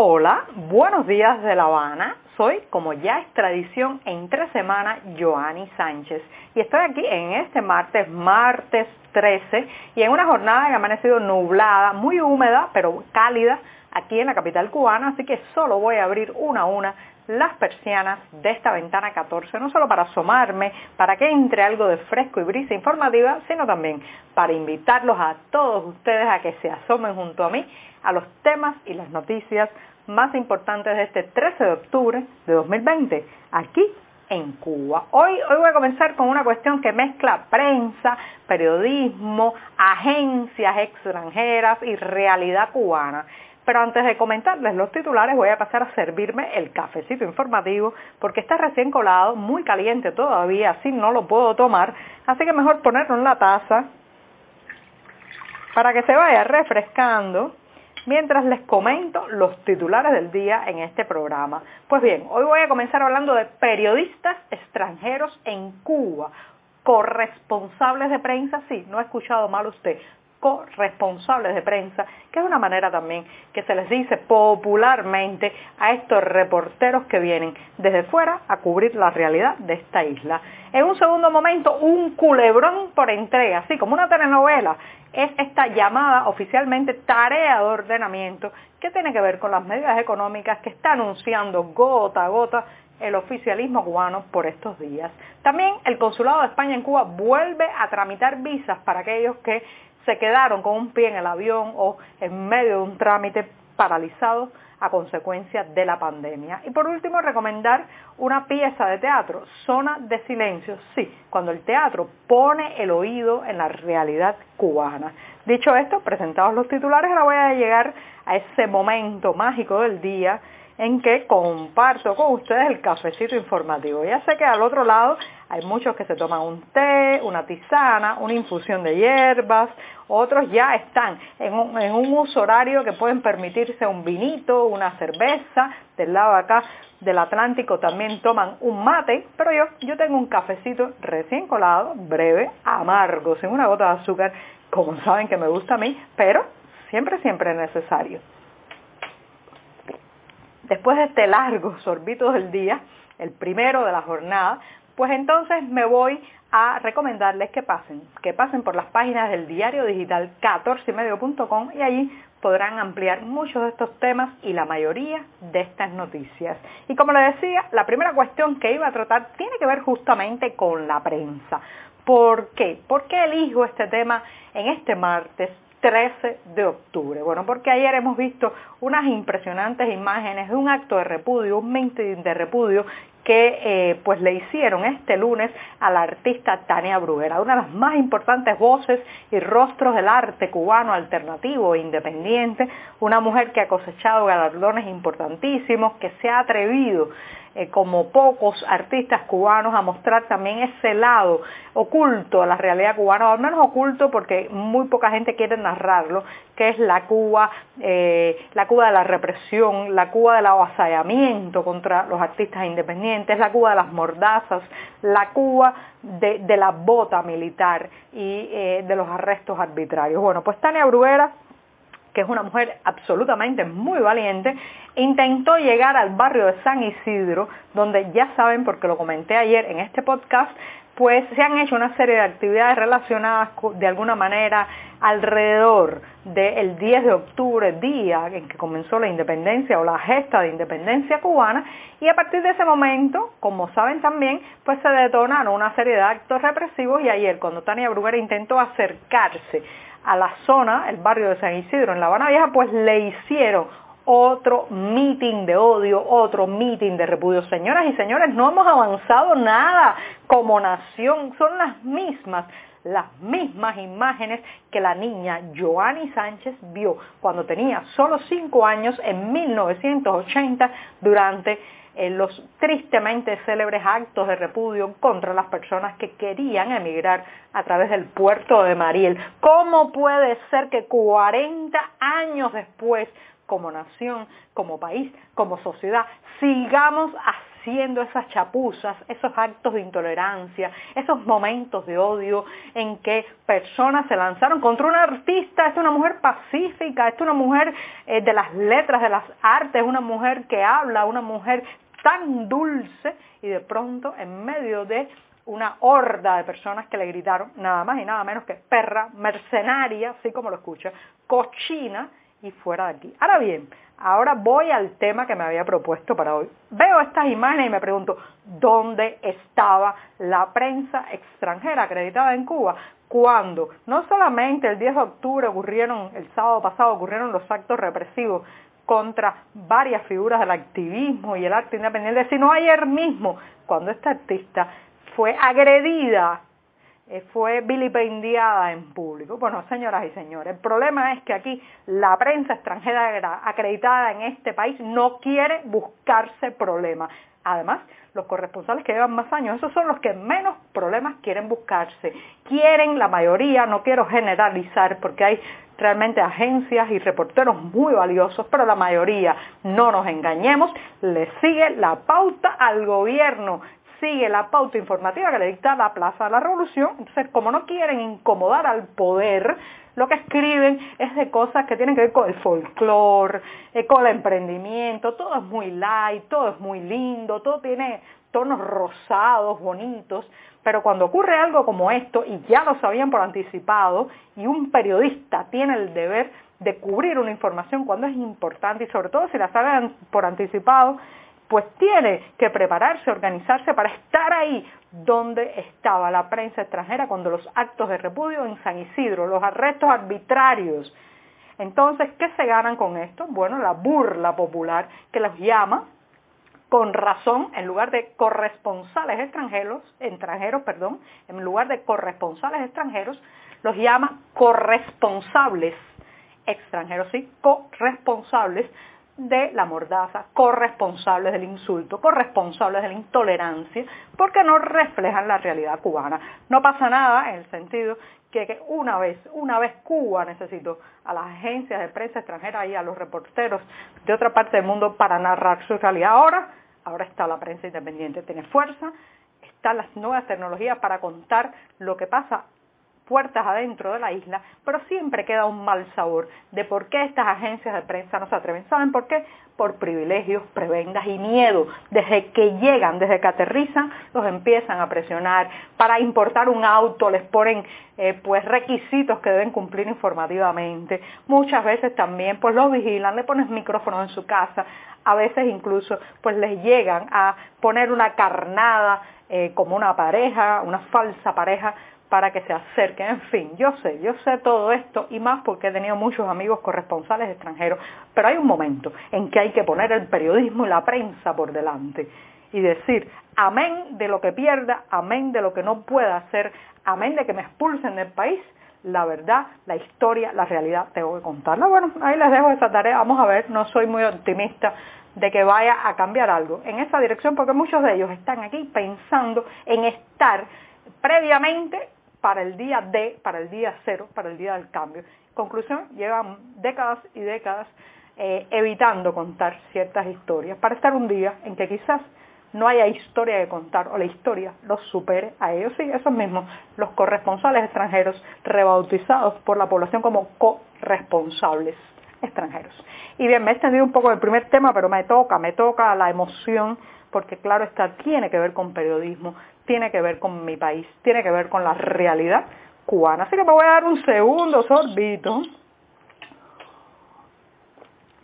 Hola, buenos días de La Habana. Soy, como ya es tradición, en tres semanas, Joanny Sánchez. Y estoy aquí en este martes, martes 13, y en una jornada que ha amanecido nublada, muy húmeda, pero cálida, aquí en la capital cubana, así que solo voy a abrir una a una las persianas de esta ventana 14, no solo para asomarme, para que entre algo de fresco y brisa informativa, sino también para invitarlos a todos ustedes a que se asomen junto a mí a los temas y las noticias más importantes de este 13 de octubre de 2020, aquí en Cuba. Hoy, hoy voy a comenzar con una cuestión que mezcla prensa, periodismo, agencias extranjeras y realidad cubana. Pero antes de comentarles los titulares voy a pasar a servirme el cafecito informativo porque está recién colado, muy caliente todavía, así no lo puedo tomar, así que mejor ponerlo en la taza para que se vaya refrescando mientras les comento los titulares del día en este programa. Pues bien, hoy voy a comenzar hablando de periodistas extranjeros en Cuba, corresponsables de prensa, sí, no ha escuchado mal usted, corresponsables de prensa, que es una manera también que se les dice popularmente a estos reporteros que vienen desde fuera a cubrir la realidad de esta isla. En un segundo momento, un culebrón por entrega, así como una telenovela, es esta llamada oficialmente tarea de ordenamiento que tiene que ver con las medidas económicas que está anunciando gota a gota el oficialismo cubano por estos días. También el Consulado de España en Cuba vuelve a tramitar visas para aquellos que se quedaron con un pie en el avión o en medio de un trámite paralizado a consecuencia de la pandemia. Y por último, recomendar una pieza de teatro, Zona de Silencio, sí, cuando el teatro pone el oído en la realidad cubana. Dicho esto, presentados los titulares, ahora voy a llegar a ese momento mágico del día en que comparto con ustedes el cafecito informativo. Ya sé que al otro lado hay muchos que se toman un té, una tisana, una infusión de hierbas, otros ya están en un, uso horario que pueden permitirse un vinito, una cerveza, del lado de acá del Atlántico también toman un mate, pero yo, yo tengo un cafecito recién colado, breve, amargo, sin una gota de azúcar, como saben que me gusta a mí, pero siempre, siempre es necesario. Después de este largo sorbito del día, el primero de la jornada, pues entonces me voy a recomendarles que pasen, que pasen por las páginas del diario digital 14medio.com y allí podrán ampliar muchos de estos temas y la mayoría de estas noticias. Y como les decía, la primera cuestión que iba a tratar tiene que ver justamente con la prensa. ¿Por qué? ¿Por qué elijo este tema en este martes 13 de octubre. Bueno, porque ayer hemos visto unas impresionantes imágenes de un acto de repudio, un meeting de repudio que eh, pues le hicieron este lunes a la artista Tania Bruguera, una de las más importantes voces y rostros del arte cubano alternativo e independiente, una mujer que ha cosechado galardones importantísimos, que se ha atrevido eh, como pocos artistas cubanos a mostrar también ese lado oculto a la realidad cubana, o al menos oculto porque muy poca gente quiere narrarlo, que es la Cuba, eh, la Cuba de la represión, la Cuba del avasallamiento contra los artistas independientes, la Cuba de las mordazas, la Cuba de, la bota militar y eh, de los arrestos arbitrarios. Bueno, pues Tania Bruguera que es una mujer absolutamente muy valiente, intentó llegar al barrio de San Isidro, donde ya saben, porque lo comenté ayer en este podcast, pues se han hecho una serie de actividades relacionadas de alguna manera alrededor del 10 de octubre, día en que comenzó la independencia o la gesta de independencia cubana, y a partir de ese momento, como saben también, pues se detonaron una serie de actos represivos y ayer cuando Tania Bruguera intentó acercarse a la zona, el barrio de San Isidro, en La Habana Vieja, pues le hicieron otro meeting de odio, otro meeting de repudio. Señoras y señores, no hemos avanzado nada como nación, son las mismas las mismas imágenes que la niña Joanny Sánchez vio cuando tenía solo cinco años en 1980 durante eh, los tristemente célebres actos de repudio contra las personas que querían emigrar a través del puerto de Mariel. ¿Cómo puede ser que 40 años después, como nación, como país, como sociedad, sigamos haciendo esas chapuzas, esos actos de intolerancia, esos momentos de odio en que personas se lanzaron contra una artista, es una mujer pacífica, es una mujer eh, de las letras, de las artes, una mujer que habla, una mujer tan dulce y de pronto en medio de una horda de personas que le gritaron nada más y nada menos que perra, mercenaria, así como lo escucha, cochina y fuera de aquí. Ahora bien, ahora voy al tema que me había propuesto para hoy. Veo estas imágenes y me pregunto, ¿dónde estaba la prensa extranjera acreditada en Cuba? Cuando no solamente el 10 de octubre ocurrieron, el sábado pasado ocurrieron los actos represivos contra varias figuras del activismo y el arte independiente, sino ayer mismo, cuando esta artista fue agredida, eh, fue vilipendiada en público. Bueno, señoras y señores, el problema es que aquí la prensa extranjera acreditada en este país no quiere buscarse problemas. Además, los corresponsales que llevan más años, esos son los que menos problemas quieren buscarse. Quieren la mayoría, no quiero generalizar porque hay realmente agencias y reporteros muy valiosos, pero la mayoría, no nos engañemos, le sigue la pauta al gobierno, sigue la pauta informativa que le dicta la Plaza de la Revolución. Entonces, como no quieren incomodar al poder, lo que escriben es de cosas que tienen que ver con el folclore, eh, con el emprendimiento, todo es muy light, todo es muy lindo, todo tiene tonos rosados, bonitos, pero cuando ocurre algo como esto, y ya lo sabían por anticipado, y un periodista tiene el deber de cubrir una información cuando es importante, y sobre todo si la saben por anticipado, pues tiene que prepararse, organizarse para estar ahí donde estaba la prensa extranjera cuando los actos de repudio en San Isidro, los arrestos arbitrarios. Entonces, ¿qué se ganan con esto? Bueno, la burla popular que los llama con razón, en lugar de corresponsales extranjeros, extranjeros, perdón, en lugar de corresponsales extranjeros, los llama corresponsables extranjeros, sí, corresponsables de la mordaza, corresponsables del insulto, corresponsables de la intolerancia, porque no reflejan la realidad cubana. No pasa nada en el sentido que, una vez, una vez Cuba necesitó a las agencias de prensa extranjera y a los reporteros de otra parte del mundo para narrar su realidad. Ahora, ahora está la prensa independiente, tiene fuerza, están las nuevas tecnologías para contar lo que pasa puertas adentro de la isla, pero siempre queda un mal sabor de por qué estas agencias de prensa no se atreven. ¿Saben por qué? Por privilegios, prebendas y miedo. Desde que llegan, desde que aterrizan, los empiezan a presionar. Para importar un auto les ponen eh, pues requisitos que deben cumplir informativamente. Muchas veces también pues los vigilan, le ponen micrófonos en su casa. A veces incluso pues les llegan a poner una carnada eh, como una pareja, una falsa pareja para que se acerquen. En fin, yo sé, yo sé todo esto y más porque he tenido muchos amigos corresponsales extranjeros, pero hay un momento en que hay que poner el periodismo y la prensa por delante y decir, amén de lo que pierda, amén de lo que no pueda hacer, amén de que me expulsen del país, la verdad, la historia, la realidad, tengo que contarla. Bueno, ahí les dejo esa tarea, vamos a ver, no soy muy optimista de que vaya a cambiar algo en esa dirección porque muchos de ellos están aquí pensando en estar previamente para el día D, para el día cero, para el día del cambio. Conclusión, llevan décadas y décadas eh, evitando contar ciertas historias para estar un día en que quizás no haya historia que contar o la historia los supere a ellos. Sí, esos mismos, los corresponsales extranjeros rebautizados por la población como corresponsables extranjeros. Y bien, me he extendido un poco del primer tema, pero me toca, me toca la emoción, porque claro, esta tiene que ver con periodismo, tiene que ver con mi país, tiene que ver con la realidad cubana. Así que me voy a dar un segundo sorbito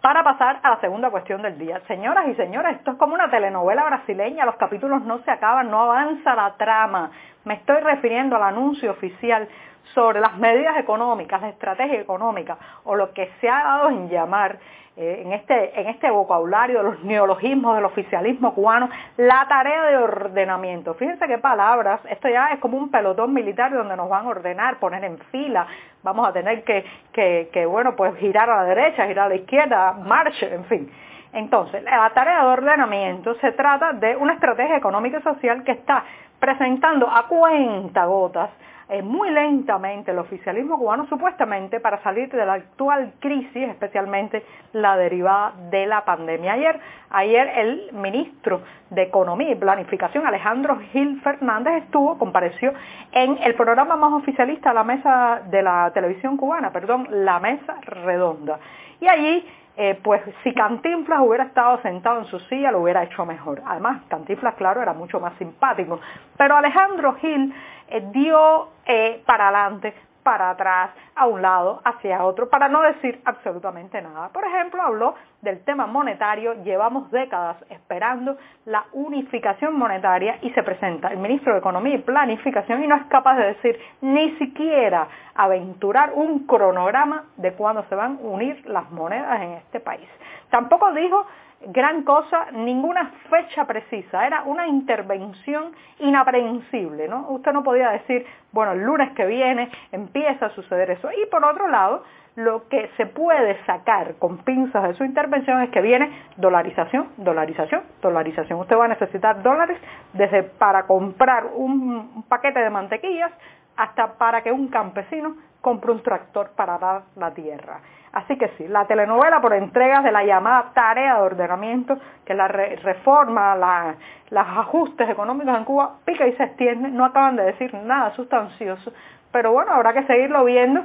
para pasar a la segunda cuestión del día. Señoras y señores, esto es como una telenovela brasileña, los capítulos no se acaban, no avanza la trama. Me estoy refiriendo al anuncio oficial sobre las medidas económicas, la estrategia económica o lo que se ha dado en llamar eh, en, este, en este vocabulario de los neologismos del oficialismo cubano, la tarea de ordenamiento. Fíjense qué palabras, esto ya es como un pelotón militar donde nos van a ordenar, poner en fila, vamos a tener que, que, que bueno, pues girar a la derecha, girar a la izquierda, marche, en fin. Entonces, la tarea de ordenamiento se trata de una estrategia económica y social que está presentando a cuenta gotas eh, muy lentamente el oficialismo cubano supuestamente para salir de la actual crisis, especialmente la derivada de la pandemia. Ayer, ayer el ministro de Economía y Planificación, Alejandro Gil Fernández, estuvo, compareció en el programa más oficialista la mesa de la televisión cubana, perdón, la mesa redonda. Y allí eh, pues si Cantinflas hubiera estado sentado en su silla lo hubiera hecho mejor. Además, Cantinflas, claro, era mucho más simpático. Pero Alejandro Gil eh, dio eh, para adelante para atrás, a un lado, hacia otro, para no decir absolutamente nada. Por ejemplo, habló del tema monetario, llevamos décadas esperando la unificación monetaria y se presenta el ministro de Economía y Planificación y no es capaz de decir ni siquiera aventurar un cronograma de cuándo se van a unir las monedas en este país. Tampoco dijo gran cosa, ninguna fecha precisa, era una intervención inaprensible, ¿no? Usted no podía decir, bueno, el lunes que viene empieza a suceder eso. Y por otro lado, lo que se puede sacar con pinzas de su intervención es que viene dolarización, dolarización, dolarización. Usted va a necesitar dólares desde para comprar un paquete de mantequillas hasta para que un campesino compre un tractor para dar la tierra. Así que sí, la telenovela por entregas de la llamada tarea de ordenamiento, que la reforma, los ajustes económicos en Cuba, pica y se extiende, no acaban de decir nada sustancioso, pero bueno, habrá que seguirlo viendo,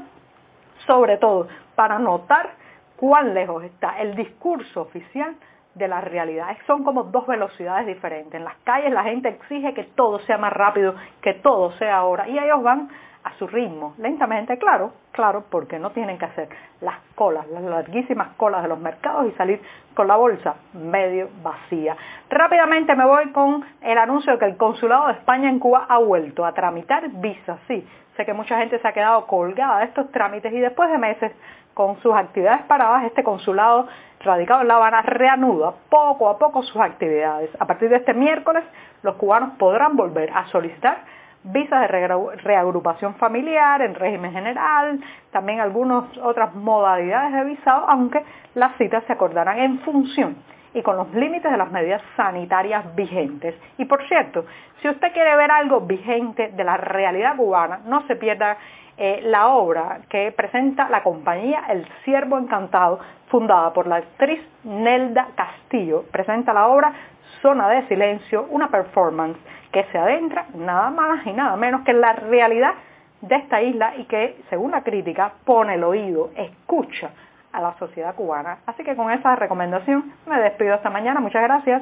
sobre todo para notar cuán lejos está el discurso oficial de la realidad. Son como dos velocidades diferentes. En las calles la gente exige que todo sea más rápido, que todo sea ahora, y ellos van a su ritmo, lentamente, claro, claro, porque no tienen que hacer las colas, las larguísimas colas de los mercados y salir con la bolsa medio vacía. Rápidamente me voy con el anuncio de que el Consulado de España en Cuba ha vuelto a tramitar visas, sí, sé que mucha gente se ha quedado colgada de estos trámites y después de meses con sus actividades paradas, este consulado radicado en La Habana reanuda poco a poco sus actividades. A partir de este miércoles, los cubanos podrán volver a solicitar visas de reagrupación familiar en régimen general, también algunas otras modalidades de visado, aunque las citas se acordarán en función y con los límites de las medidas sanitarias vigentes. Y por cierto, si usted quiere ver algo vigente de la realidad cubana, no se pierda eh, la obra que presenta la compañía El Siervo Encantado, fundada por la actriz Nelda Castillo. Presenta la obra Zona de Silencio, una performance que se adentra nada más y nada menos que en la realidad de esta isla y que, según la crítica, pone el oído, escucha a la sociedad cubana. Así que con esa recomendación me despido esta mañana. Muchas gracias.